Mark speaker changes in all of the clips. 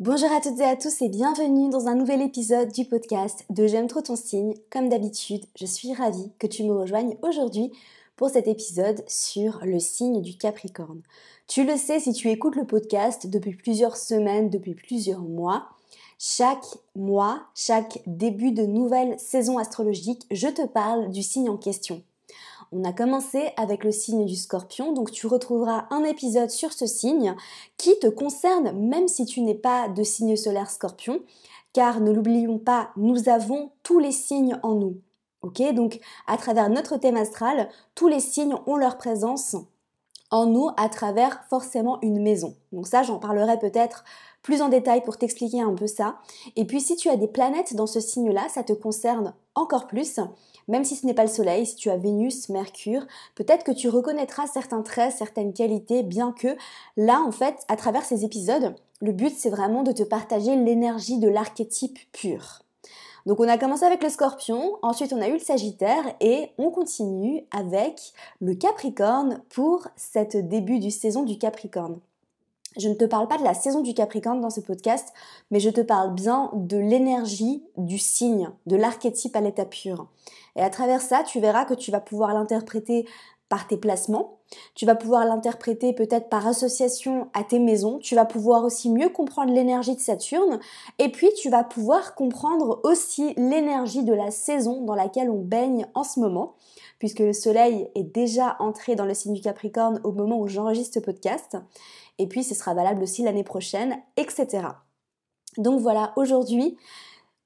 Speaker 1: Bonjour à toutes et à tous et bienvenue dans un nouvel épisode du podcast de J'aime trop ton signe. Comme d'habitude, je suis ravie que tu me rejoignes aujourd'hui pour cet épisode sur le signe du Capricorne. Tu le sais si tu écoutes le podcast depuis plusieurs semaines, depuis plusieurs mois. Chaque mois, chaque début de nouvelle saison astrologique, je te parle du signe en question. On a commencé avec le signe du scorpion, donc tu retrouveras un épisode sur ce signe qui te concerne même si tu n'es pas de signe solaire scorpion, car ne l'oublions pas, nous avons tous les signes en nous. Ok, donc à travers notre thème astral, tous les signes ont leur présence en nous à travers forcément une maison. Donc ça, j'en parlerai peut-être plus en détail pour t'expliquer un peu ça. Et puis si tu as des planètes dans ce signe-là, ça te concerne encore plus. Même si ce n'est pas le Soleil, si tu as Vénus, Mercure, peut-être que tu reconnaîtras certains traits, certaines qualités, bien que là, en fait, à travers ces épisodes, le but, c'est vraiment de te partager l'énergie de l'archétype pur. Donc on a commencé avec le scorpion, ensuite on a eu le sagittaire et on continue avec le capricorne pour cette début du saison du capricorne. Je ne te parle pas de la saison du Capricorne dans ce podcast, mais je te parle bien de l'énergie du signe, de l'archétype à l'état pur. Et à travers ça, tu verras que tu vas pouvoir l'interpréter par tes placements, tu vas pouvoir l'interpréter peut-être par association à tes maisons, tu vas pouvoir aussi mieux comprendre l'énergie de Saturne, et puis tu vas pouvoir comprendre aussi l'énergie de la saison dans laquelle on baigne en ce moment, puisque le Soleil est déjà entré dans le signe du Capricorne au moment où j'enregistre ce podcast. Et puis ce sera valable aussi l'année prochaine, etc. Donc voilà, aujourd'hui,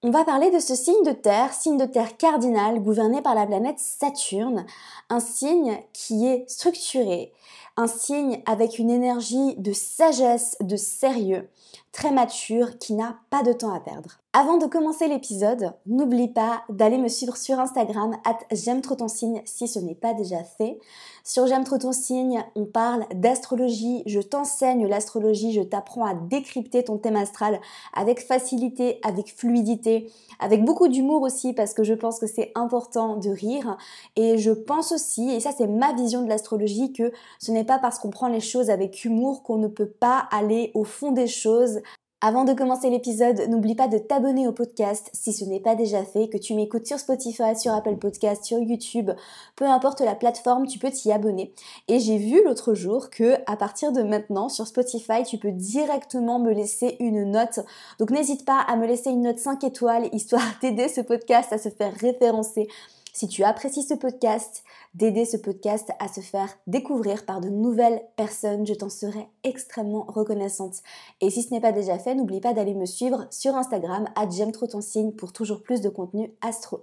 Speaker 1: on va parler de ce signe de terre, signe de terre cardinal gouverné par la planète Saturne, un signe qui est structuré, un signe avec une énergie de sagesse, de sérieux, très mature, qui n'a pas de temps à perdre. Avant de commencer l'épisode, n'oublie pas d'aller me suivre sur Instagram j'aime trop ton signe si ce n'est pas déjà fait. Sur J'aime trop ton signe, on parle d'astrologie, je t'enseigne l'astrologie, je t'apprends à décrypter ton thème astral avec facilité, avec fluidité, avec beaucoup d'humour aussi parce que je pense que c'est important de rire et je pense aussi, et ça c'est ma vision de l'astrologie, que ce n'est pas parce qu'on prend les choses avec humour qu'on ne peut pas aller au fond des choses avant de commencer l'épisode, n'oublie pas de t'abonner au podcast si ce n'est pas déjà fait, que tu m'écoutes sur Spotify, sur Apple Podcast, sur YouTube, peu importe la plateforme, tu peux t'y abonner. Et j'ai vu l'autre jour que à partir de maintenant sur Spotify, tu peux directement me laisser une note. Donc n'hésite pas à me laisser une note 5 étoiles histoire d'aider ce podcast à se faire référencer si tu apprécies ce podcast, d'aider ce podcast à se faire découvrir par de nouvelles personnes, je t'en serai extrêmement reconnaissante. Et si ce n'est pas déjà fait, n'oublie pas d'aller me suivre sur Instagram à j'aime trop signe pour toujours plus de contenu astro.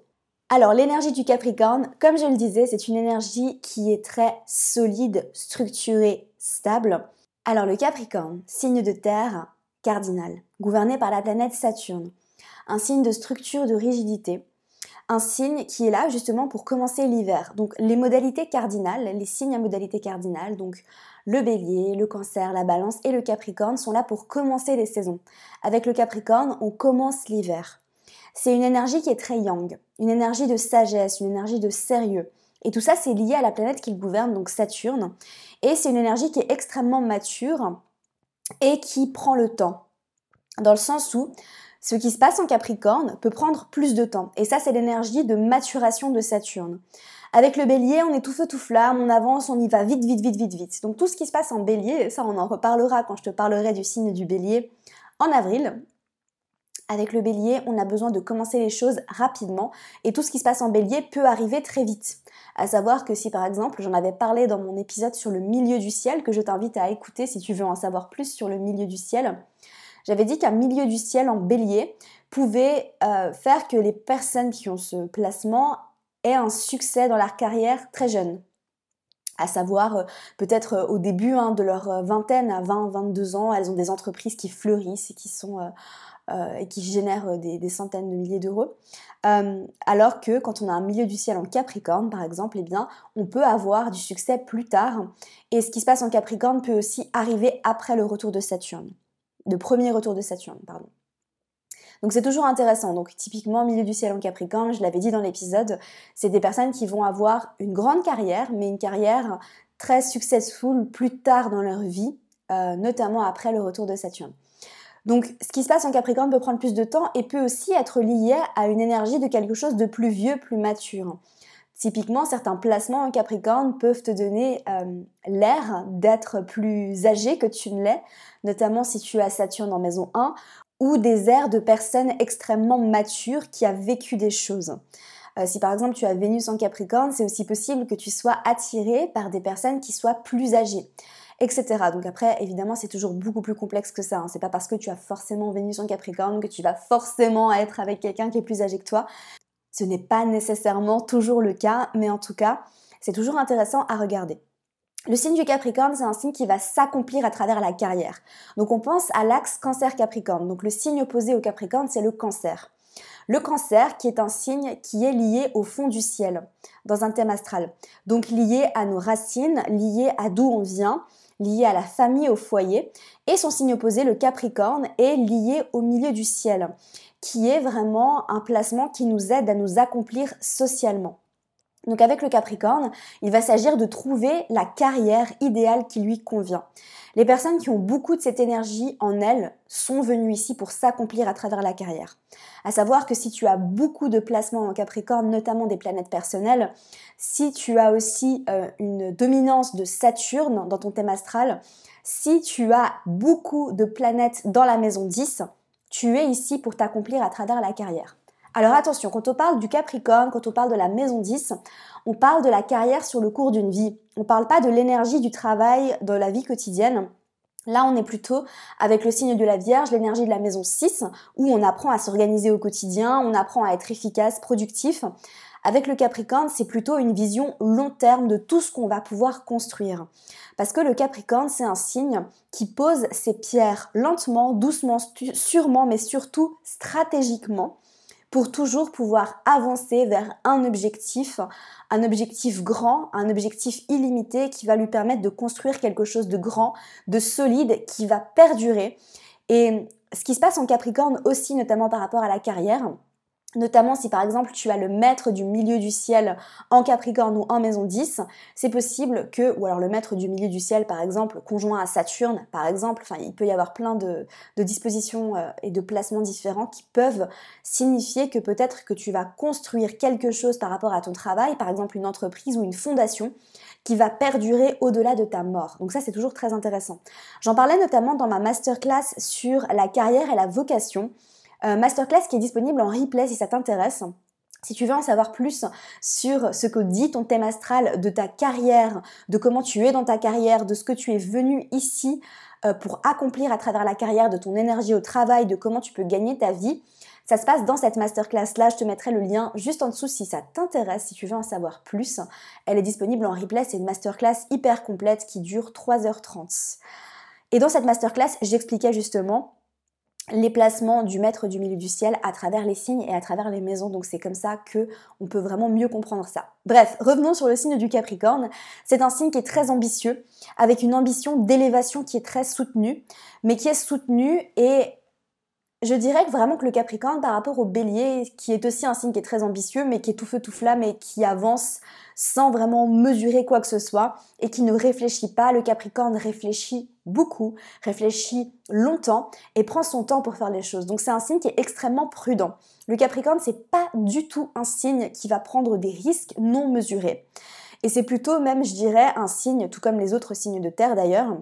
Speaker 1: Alors l'énergie du Capricorne, comme je le disais, c'est une énergie qui est très solide, structurée, stable. Alors le Capricorne, signe de terre cardinal, gouverné par la planète Saturne, un signe de structure, de rigidité, un signe qui est là justement pour commencer l'hiver. Donc les modalités cardinales, les signes à modalité cardinale, donc le bélier, le cancer, la balance et le capricorne sont là pour commencer les saisons. Avec le capricorne, on commence l'hiver. C'est une énergie qui est très yang, une énergie de sagesse, une énergie de sérieux. Et tout ça, c'est lié à la planète qu'il gouverne, donc Saturne. Et c'est une énergie qui est extrêmement mature et qui prend le temps. Dans le sens où ce qui se passe en Capricorne peut prendre plus de temps. Et ça, c'est l'énergie de maturation de Saturne. Avec le bélier, on est tout feu tout flamme, on avance, on y va vite, vite, vite, vite, vite. Donc tout ce qui se passe en bélier, ça on en reparlera quand je te parlerai du signe du bélier en avril. Avec le bélier, on a besoin de commencer les choses rapidement et tout ce qui se passe en bélier peut arriver très vite. À savoir que si par exemple, j'en avais parlé dans mon épisode sur le milieu du ciel, que je t'invite à écouter si tu veux en savoir plus sur le milieu du ciel, j'avais dit qu'un milieu du ciel en bélier pouvait euh, faire que les personnes qui ont ce placement aient un succès dans leur carrière très jeune. À savoir, euh, peut-être euh, au début hein, de leur vingtaine à 20-22 ans, elles ont des entreprises qui fleurissent et qui sont et qui génèrent des, centaines de milliers d'euros. alors que quand on a un milieu du ciel en Capricorne, par exemple, eh bien, on peut avoir du succès plus tard. Et ce qui se passe en Capricorne peut aussi arriver après le retour de Saturne de premier retour de Saturne, pardon. Donc c'est toujours intéressant. Donc typiquement milieu du ciel en Capricorne, je l'avais dit dans l'épisode, c'est des personnes qui vont avoir une grande carrière, mais une carrière très successful plus tard dans leur vie, euh, notamment après le retour de Saturne. Donc ce qui se passe en Capricorne peut prendre plus de temps et peut aussi être lié à une énergie de quelque chose de plus vieux, plus mature. Typiquement, certains placements en Capricorne peuvent te donner euh, l'air d'être plus âgé que tu ne l'es, notamment si tu as Saturne en maison 1, ou des airs de personnes extrêmement matures qui a vécu des choses. Euh, si par exemple tu as Vénus en Capricorne, c'est aussi possible que tu sois attiré par des personnes qui soient plus âgées etc. Donc après, évidemment, c'est toujours beaucoup plus complexe que ça. Hein. C'est pas parce que tu as forcément Vénus en Capricorne que tu vas forcément être avec quelqu'un qui est plus âgé que toi. Ce n'est pas nécessairement toujours le cas, mais en tout cas, c'est toujours intéressant à regarder. Le signe du Capricorne, c'est un signe qui va s'accomplir à travers la carrière. Donc on pense à l'axe cancer-capricorne. Donc le signe opposé au Capricorne, c'est le cancer. Le cancer, qui est un signe qui est lié au fond du ciel, dans un thème astral. Donc lié à nos racines, lié à d'où on vient, lié à la famille, au foyer. Et son signe opposé, le Capricorne, est lié au milieu du ciel qui est vraiment un placement qui nous aide à nous accomplir socialement. Donc avec le Capricorne, il va s'agir de trouver la carrière idéale qui lui convient. Les personnes qui ont beaucoup de cette énergie en elles sont venues ici pour s'accomplir à travers la carrière. À savoir que si tu as beaucoup de placements en Capricorne, notamment des planètes personnelles, si tu as aussi euh, une dominance de Saturne dans ton thème astral, si tu as beaucoup de planètes dans la maison 10, tu es ici pour t'accomplir à travers la carrière. Alors attention, quand on parle du Capricorne, quand on parle de la maison 10, on parle de la carrière sur le cours d'une vie. On ne parle pas de l'énergie du travail de la vie quotidienne. Là, on est plutôt avec le signe de la Vierge, l'énergie de la maison 6, où on apprend à s'organiser au quotidien, on apprend à être efficace, productif. Avec le Capricorne, c'est plutôt une vision long terme de tout ce qu'on va pouvoir construire. Parce que le Capricorne, c'est un signe qui pose ses pierres lentement, doucement, sûrement, mais surtout stratégiquement pour toujours pouvoir avancer vers un objectif, un objectif grand, un objectif illimité qui va lui permettre de construire quelque chose de grand, de solide, qui va perdurer. Et ce qui se passe en Capricorne aussi, notamment par rapport à la carrière, Notamment si par exemple tu as le maître du milieu du ciel en Capricorne ou en maison 10, c'est possible que, ou alors le maître du milieu du ciel par exemple, conjoint à Saturne par exemple, enfin il peut y avoir plein de, dispositions euh, et de placements différents qui peuvent signifier que peut-être que tu vas construire quelque chose par rapport à ton travail, par exemple une entreprise ou une fondation, qui va perdurer au-delà de ta mort. Donc ça c'est toujours très intéressant. J'en parlais notamment dans ma masterclass sur la carrière et la vocation masterclass qui est disponible en replay si ça t'intéresse. Si tu veux en savoir plus sur ce que dit ton thème astral de ta carrière, de comment tu es dans ta carrière, de ce que tu es venu ici euh, pour accomplir à travers la carrière, de ton énergie au travail, de comment tu peux gagner ta vie, ça se passe dans cette masterclass là. Je te mettrai le lien juste en dessous si ça t'intéresse, si tu veux en savoir plus. Elle est disponible en replay. C'est une masterclass hyper complète qui dure 3h30. Et dans cette masterclass, j'expliquais justement les placements du maître du milieu du ciel à travers les signes et à travers les maisons. Donc c'est comme ça que on peut vraiment mieux comprendre ça. Bref, revenons sur le signe du Capricorne. C'est un signe qui est très ambitieux, avec une ambition d'élévation qui est très soutenue, mais qui est soutenue et je dirais vraiment que le Capricorne par rapport au Bélier, qui est aussi un signe qui est très ambitieux, mais qui est tout feu tout flamme et qui avance sans vraiment mesurer quoi que ce soit et qui ne réfléchit pas, le Capricorne réfléchit beaucoup, réfléchit longtemps et prend son temps pour faire les choses. Donc c'est un signe qui est extrêmement prudent. Le Capricorne, c'est pas du tout un signe qui va prendre des risques non mesurés. Et c'est plutôt même, je dirais, un signe, tout comme les autres signes de terre d'ailleurs,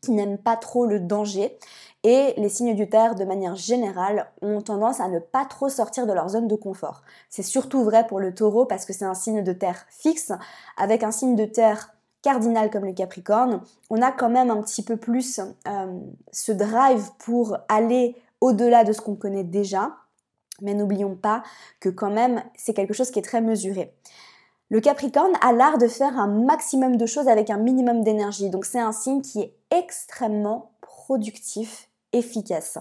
Speaker 1: qui n'aiment pas trop le danger et les signes du terre, de manière générale, ont tendance à ne pas trop sortir de leur zone de confort. C'est surtout vrai pour le taureau parce que c'est un signe de terre fixe. Avec un signe de terre cardinal comme le Capricorne, on a quand même un petit peu plus euh, ce drive pour aller au-delà de ce qu'on connaît déjà. Mais n'oublions pas que quand même, c'est quelque chose qui est très mesuré. Le Capricorne a l'art de faire un maximum de choses avec un minimum d'énergie. Donc c'est un signe qui est extrêmement productif efficace.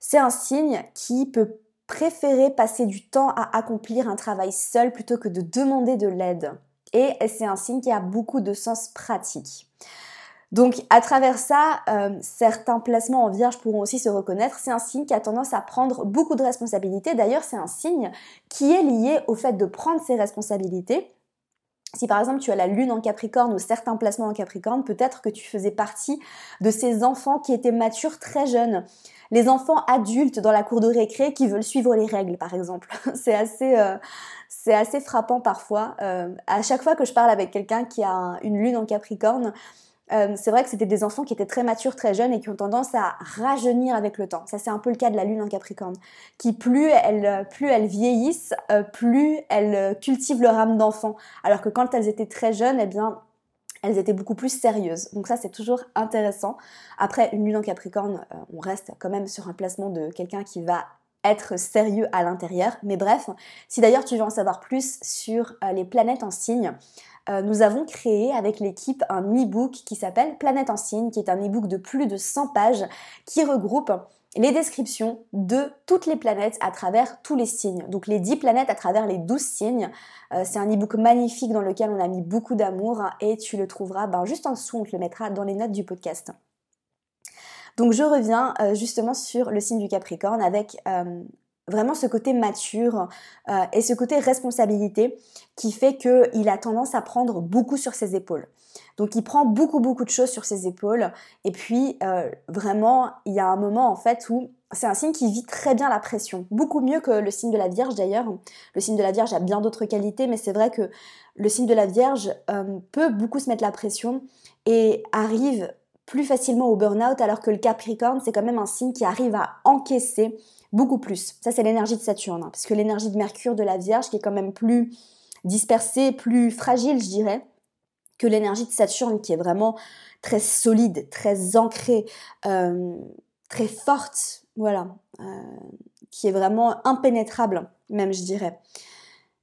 Speaker 1: C'est un signe qui peut préférer passer du temps à accomplir un travail seul plutôt que de demander de l'aide. Et c'est un signe qui a beaucoup de sens pratique. Donc à travers ça, euh, certains placements en vierge pourront aussi se reconnaître. C'est un signe qui a tendance à prendre beaucoup de responsabilités. D'ailleurs, c'est un signe qui est lié au fait de prendre ses responsabilités Si par exemple tu as la lune en Capricorne ou certains placements en Capricorne, peut-être que tu faisais partie de ces enfants qui étaient matures très jeunes. Les enfants adultes dans la cour de récré qui veulent suivre les règles, par exemple. c'est assez, euh, assez frappant parfois. Euh, à chaque fois que je parle avec quelqu'un qui a une lune en Capricorne, euh, c'est vrai que c'était des enfants qui étaient très matures, très jeunes et qui ont tendance à rajeunir avec le temps. Ça, c'est un peu le cas de la lune en Capricorne, qui plus elles, plus elles vieillissent, euh, plus elles cultivent leur âme d'enfant. Alors que quand elles étaient très jeunes, eh bien, elles étaient beaucoup plus sérieuses. Donc ça, c'est toujours intéressant. Après, une lune en Capricorne, euh, on reste quand même sur un placement de quelqu'un qui va être sérieux à l'intérieur. Mais bref, si d'ailleurs tu veux en savoir plus sur les planètes en signe, euh, nous avons créé avec l'équipe un e-book qui s'appelle Planète en signe, qui est un e-book de plus de 100 pages qui regroupe les descriptions de toutes les planètes à travers tous les signes. Donc les 10 planètes à travers les 12 signes. Euh, c'est un e-book magnifique dans lequel on a mis beaucoup d'amour et tu le trouveras ben, juste en dessous, on te le mettra dans les notes du podcast. Donc je reviens euh, justement sur le signe du Capricorne avec vraiment ce côté mature euh, et ce côté responsabilité qui fait qu'il a tendance à prendre beaucoup sur ses épaules. Donc il prend beaucoup beaucoup de choses sur ses épaules et puis euh, vraiment il y a un moment en fait où c'est un signe qui vit très bien la pression, beaucoup mieux que le signe de la Vierge d'ailleurs. Le signe de la Vierge a bien d'autres qualités mais c'est vrai que le signe de la Vierge euh, peut beaucoup se mettre la pression et arrive plus facilement au burn-out alors que le Capricorne c'est quand même un signe qui arrive à encaisser beaucoup plus. Ça, c'est l'énergie de Saturne, hein, parce que l'énergie de Mercure de la Vierge, qui est quand même plus dispersée, plus fragile, je dirais, que l'énergie de Saturne, qui est vraiment très solide, très ancrée, euh, très forte, voilà, euh, qui est vraiment impénétrable, même, je dirais.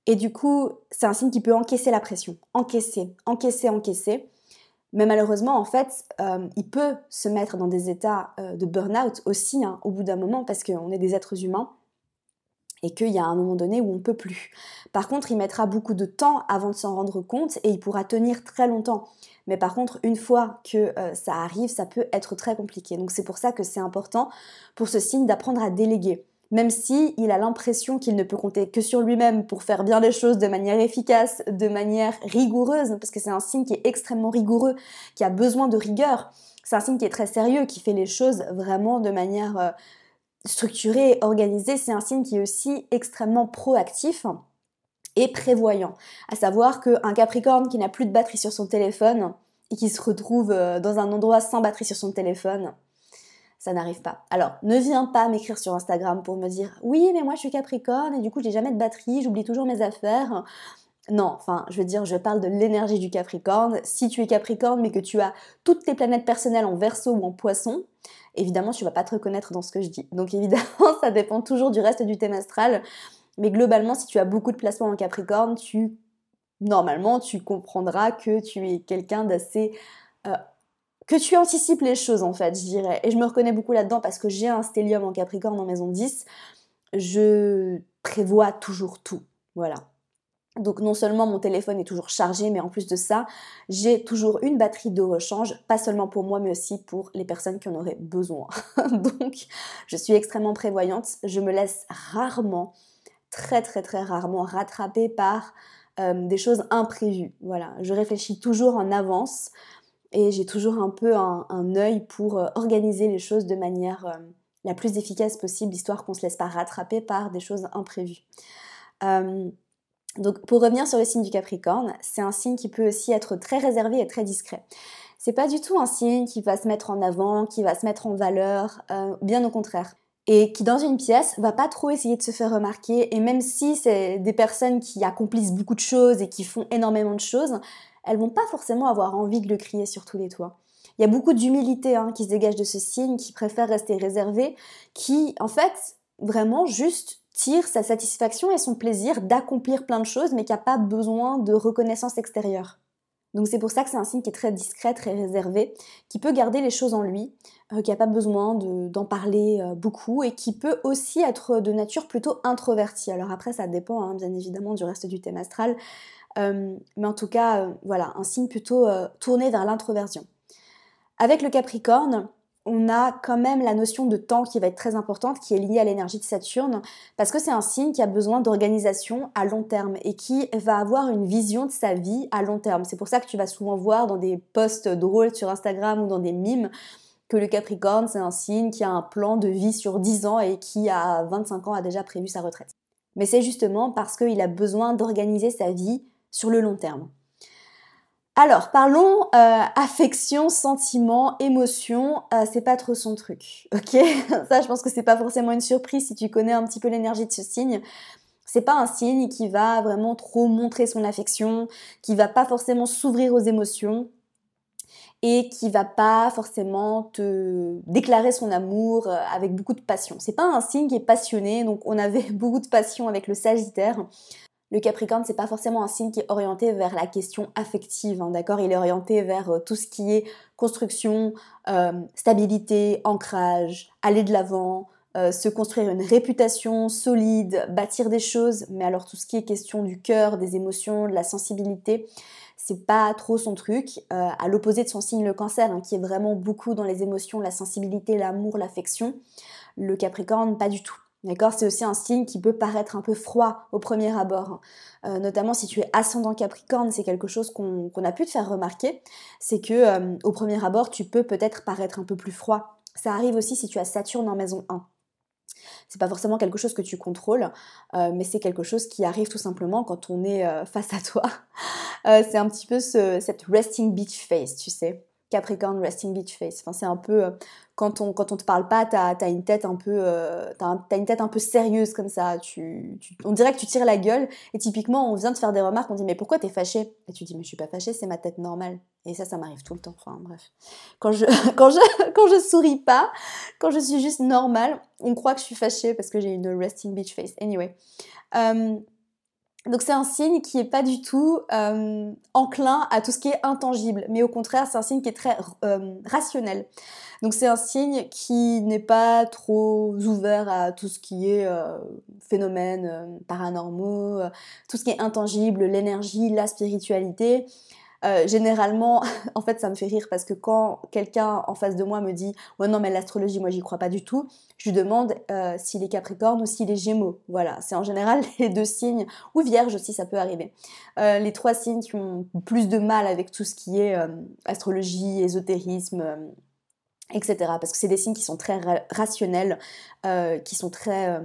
Speaker 1: Et du coup, c'est un signe qui peut encaisser la pression, encaisser, encaisser, encaisser. Mais malheureusement, en fait, euh, il peut se mettre dans des états euh, de burn-out aussi hein, au bout d'un moment parce qu'on est des êtres humains et qu'il y a un moment donné où on ne peut plus. Par contre, il mettra beaucoup de temps avant de s'en rendre compte et il pourra tenir très longtemps. Mais par contre, une fois que euh, ça arrive, ça peut être très compliqué. Donc c'est pour ça que c'est important pour ce signe d'apprendre à déléguer même si il a l'impression qu'il ne peut compter que sur lui-même pour faire bien les choses de manière efficace, de manière rigoureuse, parce que c'est un signe qui est extrêmement rigoureux, qui a besoin de rigueur. C'est un signe qui est très sérieux, qui fait les choses vraiment de manière euh, structurée, organisée. C'est un signe qui est aussi extrêmement proactif et prévoyant. À savoir qu'un Capricorne qui n'a plus de batterie sur son téléphone et qui se retrouve euh, dans un endroit sans batterie sur son téléphone, ça n'arrive pas. Alors, ne viens pas m'écrire sur Instagram pour me dire oui, mais moi je suis Capricorne et du coup j'ai jamais de batterie, j'oublie toujours mes affaires. Non, enfin, je veux dire, je parle de l'énergie du Capricorne. Si tu es Capricorne mais que tu as toutes tes planètes personnelles en Verseau ou en Poisson, évidemment, tu vas pas te reconnaître dans ce que je dis. Donc évidemment, ça dépend toujours du reste du thème astral. Mais globalement, si tu as beaucoup de placements en Capricorne, tu normalement, tu comprendras que tu es quelqu'un d'assez que tu anticipes les choses en fait, je dirais. Et je me reconnais beaucoup là-dedans parce que j'ai un stellium en Capricorne en maison 10. Je prévois toujours tout. Voilà. Donc non seulement mon téléphone est toujours chargé, mais en plus de ça, j'ai toujours une batterie de rechange, pas seulement pour moi, mais aussi pour les personnes qui en auraient besoin. Donc je suis extrêmement prévoyante. Je me laisse rarement, très très très rarement rattraper par euh, des choses imprévues. Voilà, je réfléchis toujours en avance et j'ai toujours un peu un, œil pour euh, organiser les choses de manière euh, la plus efficace possible, histoire qu'on ne se laisse pas rattraper par des choses imprévues. Euh, donc pour revenir sur le signe du Capricorne, c'est un signe qui peut aussi être très réservé et très discret. C'est pas du tout un signe qui va se mettre en avant, qui va se mettre en valeur, bien au contraire. Et qui dans une pièce va pas trop essayer de se faire remarquer. Et même si c'est des personnes qui accomplissent beaucoup de choses et qui font énormément de choses, elles vont pas forcément avoir envie de le crier sur tous les toits. Il y a beaucoup d'humilité hein, qui se dégage de ce signe, qui préfère rester réservé, qui en fait vraiment juste tire sa satisfaction et son plaisir d'accomplir plein de choses, mais qui n'a pas besoin de reconnaissance extérieure. Donc c'est pour ça que c'est un signe qui est très discret, très réservé, qui peut garder les choses en lui, euh, qui n'a pas besoin d'en parler euh, beaucoup et qui peut aussi être de nature plutôt introvertie. Alors après ça dépend hein, bien évidemment du reste du thème astral, euh, mais en tout cas, euh, voilà, un signe plutôt euh, tourné vers l'introversion. Avec le Capricorne, on a quand même la notion de temps qui va être très importante, qui est liée à l'énergie de Saturne, parce que c'est un signe qui a besoin d'organisation à long terme et qui va avoir une vision de sa vie à long terme. C'est pour ça que tu vas souvent voir dans des posts drôles sur Instagram ou dans des mimes que le Capricorne, c'est un signe qui a un plan de vie sur 10 ans et qui, à 25 ans, a déjà prévu sa retraite. Mais c'est justement parce qu'il a besoin d'organiser sa vie sur le long terme. Alors, parlons euh, affection, sentiment, émotion. Euh, c'est pas trop son truc, ok? Ça, je pense que c'est pas forcément une surprise si tu connais un petit peu l'énergie de ce signe. C'est pas un signe qui va vraiment trop montrer son affection, qui va pas forcément s'ouvrir aux émotions et qui va pas forcément te déclarer son amour euh, avec beaucoup de passion. C'est pas un signe qui est passionné, donc on avait beaucoup de passion avec le Sagittaire. Le Capricorne, c'est pas forcément un signe qui est orienté vers la question affective, hein, d'accord? Il est orienté vers euh, tout ce qui est construction, euh, stabilité, ancrage, aller de l'avant, euh, se construire une réputation solide, bâtir des choses. Mais alors tout ce qui est question du cœur, des émotions, de la sensibilité, c'est pas trop son truc. à l'opposé de son signe le Cancer, hein, qui est vraiment beaucoup dans les émotions, la sensibilité, l'amour, l'affection. Le Capricorne, pas du tout. D'accord C'est aussi un signe qui peut paraître un peu froid au premier abord. Euh, notamment si tu es ascendant Capricorne, c'est quelque chose qu'on a pu te faire remarquer. C'est que euh, au premier abord, tu peux peut-être paraître un peu plus froid. Ça arrive aussi si tu as Saturne en maison 1. C'est pas forcément quelque chose que tu contrôles, euh, mais c'est quelque chose qui arrive tout simplement quand on est face à toi. c'est un petit peu cette resting beach face, tu sais. Capricorn resting beach face. Enfin, c'est un peu quand on quand on te parle pas, t'as as une tête un peu euh, as, une tête un peu sérieuse comme ça. Tu, on dirait que tu tires la gueule. Et typiquement, on vient de faire des remarques, on dit mais pourquoi t'es fâché Et tu dis mais je suis pas fâché, c'est ma tête normale. Et ça, ça m'arrive tout le temps. Enfin bref, quand je quand je quand je souris pas, quand je suis juste normale, on croit que je suis fâchée parce que j'ai une resting beach face. Anyway. Euh, donc c'est un signe qui est pas du tout euh, enclin à tout ce qui est intangible, mais au contraire c'est un signe qui est très euh, rationnel. Donc c'est un signe qui n'est pas trop ouvert à tout ce qui est euh, phénomènes paranormaux, tout ce qui est intangible, l'énergie, la spiritualité. Euh, généralement, en fait, ça me fait rire parce que quand quelqu'un en face de moi me dit Ouais, non, mais l'astrologie, moi, j'y crois pas du tout, je lui demande euh, s'il est Capricorne ou s'il est Gémeaux. Voilà, c'est en général les deux signes, ou Vierge aussi, ça peut arriver. Euh, les trois signes qui ont plus de mal avec tout ce qui est astrologie, ésotérisme etc. Parce que c'est des signes qui sont très rationnels, qui sont très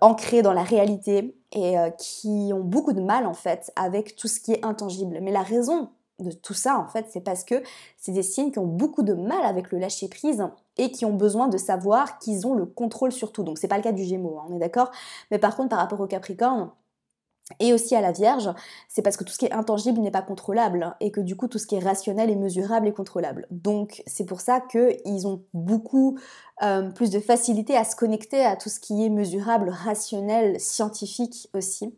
Speaker 1: ancrés dans la réalité et euh, qui ont beaucoup de mal en fait avec tout ce qui est intangible. Mais la raison de tout ça en fait, c'est parce que c'est des signes qui ont beaucoup de mal avec le lâcher prise et qui ont besoin de savoir qu'ils ont le contrôle sur tout. Donc c'est pas le cas du Gémeaux, hein, on est d'accord? Mais par contre par rapport au Capricorne, et aussi à la Vierge, c'est parce que tout ce qui est intangible n'est pas contrôlable et que du coup tout ce qui est rationnel et mesurable est contrôlable. Donc c'est pour ça qu'ils ont beaucoup euh, plus de facilité à se connecter à tout ce qui est mesurable, rationnel, scientifique aussi.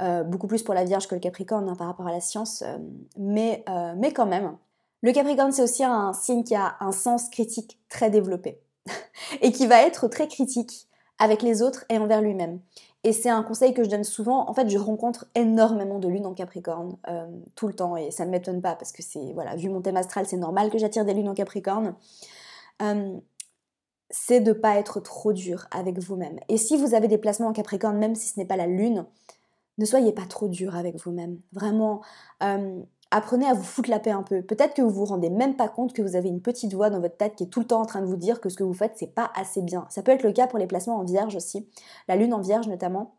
Speaker 1: Euh, beaucoup plus pour la Vierge que le Capricorne hein, par rapport à la science, euh, mais, mais quand même. Le Capricorne c'est aussi un signe qui a un sens critique très développé et qui va être très critique avec les autres et envers lui-même. Et c'est un conseil que je donne souvent. En fait, je rencontre énormément de lunes en Capricorne euh, tout le temps et ça ne m'étonne pas parce que c'est, voilà, vu mon thème astral, c'est normal que j'attire des lunes en Capricorne. Euh, c'est de pas être trop dur avec vous-même. Et si vous avez des placements en Capricorne, même si ce n'est pas la lune, ne soyez pas trop dur avec vous-même. Vraiment, euh, apprenez à vous foutre la paix un peu. Peut-être que vous vous rendez même pas compte que vous avez une petite voix dans votre tête qui est tout le temps en train de vous dire que ce que vous faites c'est pas assez bien. Ça peut être le cas pour les placements en vierge aussi, la lune en vierge notamment.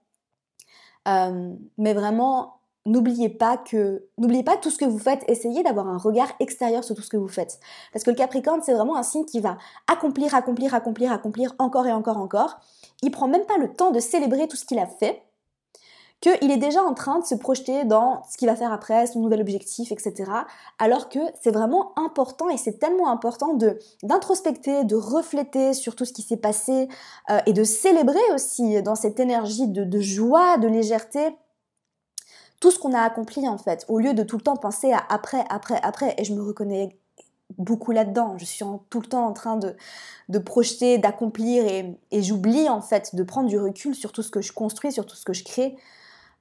Speaker 1: Euh, mais vraiment, n'oubliez pas que n'oubliez pas tout ce que vous faites, essayez d'avoir un regard extérieur sur tout ce que vous faites. Parce que le Capricorne, c'est vraiment un signe qui va accomplir, accomplir, accomplir, accomplir encore et encore encore. Il prend même pas le temps de célébrer tout ce qu'il a fait qu'il est déjà en train de se projeter dans ce qu'il va faire après, son nouvel objectif, etc. Alors que c'est vraiment important et c'est tellement important d'introspecter, de refléter sur tout ce qui s'est passé euh, et de célébrer aussi dans cette énergie de, joie, de légèreté, tout ce qu'on a accompli en fait, au lieu de tout le temps penser à après, après, après. Et je me reconnais beaucoup là-dedans. Je suis tout le temps en train de, projeter, d'accomplir et j'oublie en fait de prendre du recul sur tout ce que je construis, sur tout ce que je crée.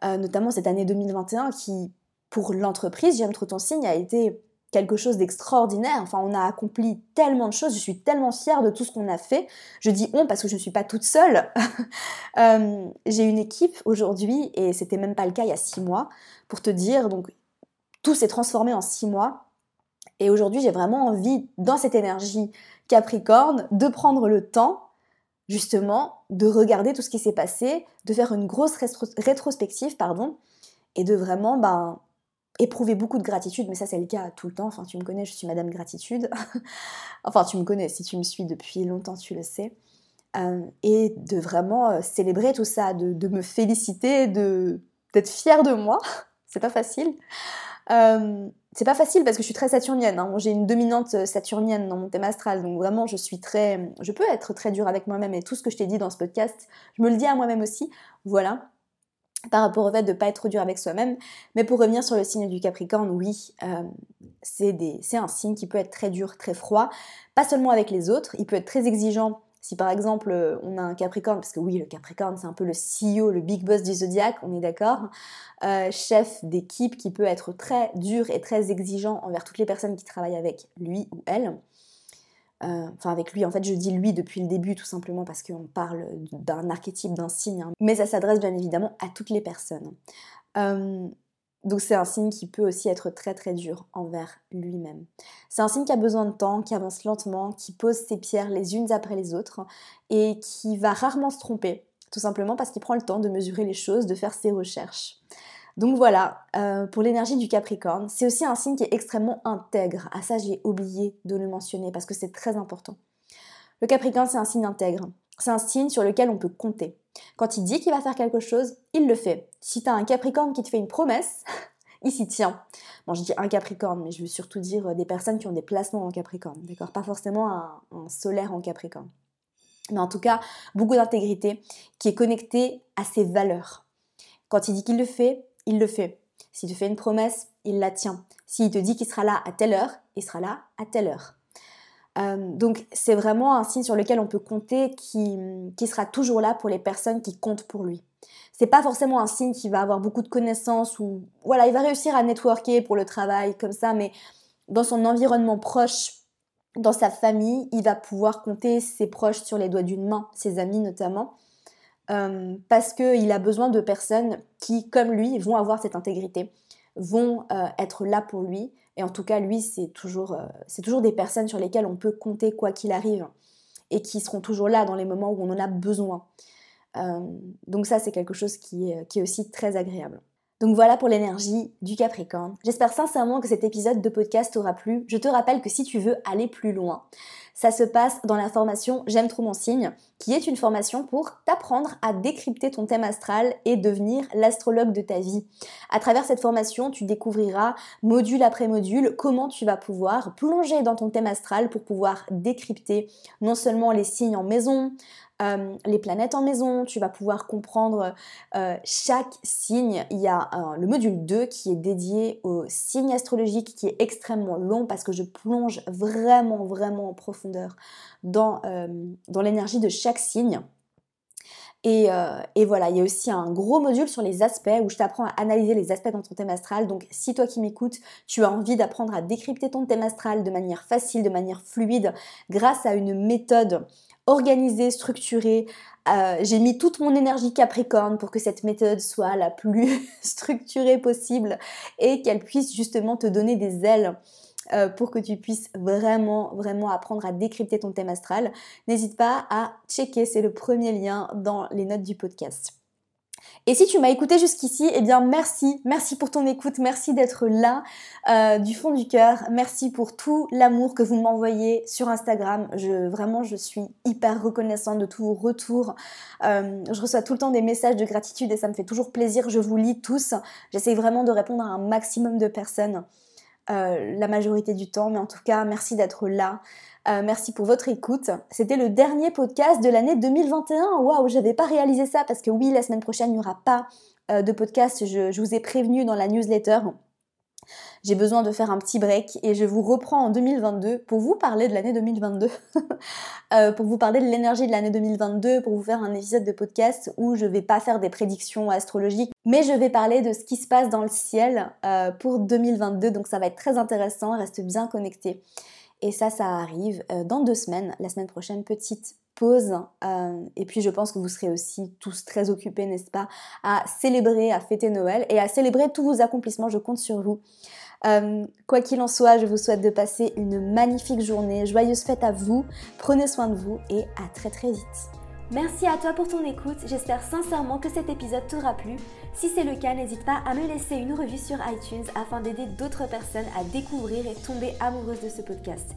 Speaker 1: Euh, notamment cette année 2021 qui, pour l'entreprise, J'aime trop ton signe, a été quelque chose d'extraordinaire. Enfin, on a accompli tellement de choses. Je suis tellement fière de tout ce qu'on a fait. Je dis on parce que je ne suis pas toute seule. Euh, j'ai une équipe aujourd'hui et c'était même pas le cas il y a six mois. Pour te dire, donc tout s'est transformé en six mois. Et aujourd'hui, j'ai vraiment envie, dans cette énergie Capricorne, de prendre le temps, justement, de regarder tout ce qui s'est passé, de faire une grosse rétrospective, pardon, et de vraiment, ben, éprouver beaucoup de gratitude, mais ça c'est le cas tout le temps, enfin tu me connais, je suis Madame Gratitude, enfin tu me connais, si tu me suis depuis longtemps tu le sais, euh, et de vraiment euh, célébrer tout ça, de, me féliciter, d'être fière de moi, c'est pas facile. Euh, c'est pas facile parce que je suis très saturnienne, hein. j'ai une dominante saturnienne dans mon thème astral, donc vraiment je suis très, je peux être très dure avec moi-même et tout ce que je t'ai dit dans ce podcast, je me le dis à moi-même aussi, voilà par rapport au fait de ne pas être dur avec soi-même. Mais pour revenir sur le signe du Capricorne, oui, euh, c'est un signe qui peut être très dur, très froid, pas seulement avec les autres, il peut être très exigeant. Si par exemple euh, on a un Capricorne, parce que oui, le Capricorne c'est un peu le CEO, le big boss du zodiaque, on est d'accord, euh, chef d'équipe qui peut être très dur et très exigeant envers toutes les personnes qui travaillent avec lui ou elle. Euh, enfin avec lui, en fait je dis lui depuis le début tout simplement parce qu'on parle d'un archétype, d'un signe, hein. mais ça s'adresse bien évidemment à toutes les personnes. Donc c'est un signe qui peut aussi être très très dur envers lui-même. C'est un signe qui a besoin de temps, qui avance lentement, qui pose ses pierres les unes après les autres et qui va rarement se tromper, tout simplement parce qu'il prend le temps de mesurer les choses, de faire ses recherches. Donc voilà, euh, pour l'énergie du Capricorne, c'est aussi un signe qui est extrêmement intègre. Ah ça, j'ai oublié de le mentionner parce que c'est très important. Le Capricorne, c'est un signe intègre. C'est un signe sur lequel on peut compter. Quand il dit qu'il va faire quelque chose, il le fait. Si tu as un Capricorne qui te fait une promesse, il s'y tient. Bon, je dis un Capricorne, mais je veux surtout dire euh, des personnes qui ont des placements en Capricorne, d'accord? Pas forcément un, un solaire en Capricorne. Mais en tout cas, beaucoup d'intégrité qui est connectée à ses valeurs. Quand il dit qu'il le fait, il le fait. S'il te fait une promesse, il la tient. S'il te dit qu'il sera là à telle heure, il sera là à telle heure. Euh, donc c'est vraiment un signe sur lequel on peut compter qui, qui, sera toujours là pour les personnes qui comptent pour lui. C'est pas forcément un signe qui va avoir beaucoup de connaissances ou voilà, il va réussir à networker pour le travail comme ça, mais dans son environnement proche, dans sa famille, il va pouvoir compter ses proches sur les doigts d'une main, ses amis notamment. Euh, parce qu'il a besoin de personnes qui, comme lui, vont avoir cette intégrité, vont euh, être là pour lui. Et en tout cas, lui, c'est toujours, euh, c'est toujours des personnes sur lesquelles on peut compter quoi qu'il arrive et qui seront toujours là dans les moments où on en a besoin. donc ça, c'est quelque chose qui est, qui est aussi très agréable. Donc voilà pour l'énergie du Capricorne. J'espère sincèrement que cet épisode de podcast t'aura plu. Je te rappelle que si tu veux aller plus loin, ça se passe dans la formation J'aime trop mon signe, qui est une formation pour t'apprendre à décrypter ton thème astral et devenir l'astrologue de ta vie. À travers cette formation, tu découvriras module après module comment tu vas pouvoir plonger dans ton thème astral pour pouvoir décrypter non seulement les signes en maison, euh, les planètes en maison, tu vas pouvoir comprendre euh, chaque signe. Il y a le module 2 qui est dédié au signe astrologique qui est extrêmement long parce que je plonge vraiment, vraiment en profondeur dans, euh, dans l'énergie de chaque signe. Et, et, voilà, il y a aussi un gros module sur les aspects où je t'apprends à analyser les aspects dans ton thème astral. Donc si toi qui m'écoutes, tu as envie d'apprendre à décrypter ton thème astral de manière facile, de manière fluide, grâce à une méthode organisée, structurée. Euh, j'ai mis toute mon énergie Capricorne pour que cette méthode soit la plus structurée possible et qu'elle puisse justement te donner des ailes euh, pour que tu puisses vraiment, vraiment apprendre à décrypter ton thème astral. N'hésite pas à checker, c'est le premier lien dans les notes du podcast. Et si tu m'as écouté jusqu'ici, eh bien merci, merci pour ton écoute, merci d'être là euh, du fond du cœur, merci pour tout l'amour que vous m'envoyez sur Instagram. Je vraiment, je suis hyper reconnaissante de tous vos retours. Euh, je reçois tout le temps des messages de gratitude et ça me fait toujours plaisir. Je vous lis tous. J'essaie vraiment de répondre à un maximum de personnes. Euh, la majorité du temps, mais en tout cas, merci d'être là. Euh, merci pour votre écoute. C'était le dernier podcast de l'année 2021. Waouh, j'avais pas réalisé ça parce que oui, la semaine prochaine, il n'y aura pas euh, de podcast. Je, je, vous ai prévenu dans la newsletter. J'ai besoin de faire un petit break et je vous reprends en 2022 pour vous parler de l'année 2022, euh, pour vous parler de l'énergie de l'année 2022, pour vous faire un épisode de podcast où je vais pas faire des prédictions astrologiques, mais je vais parler de ce qui se passe dans le ciel euh, pour 2022. Donc ça va être très intéressant, reste bien connecté. Et ça, ça arrive euh, dans deux semaines, la semaine prochaine, petite pause. et puis je pense que vous serez aussi tous très occupés, n'est-ce pas, à célébrer, à fêter Noël et à célébrer tous vos accomplissements. Je compte sur vous. Euh, quoi qu'il en soit, je vous souhaite de passer une magnifique journée. Joyeuse fête à vous. Prenez soin de vous et à très très vite. Merci à toi pour ton écoute. J'espère sincèrement que cet épisode t'aura plu. Si c'est le cas, n'hésite pas à me laisser une revue sur iTunes afin d'aider d'autres personnes à découvrir et tomber amoureuses de ce podcast.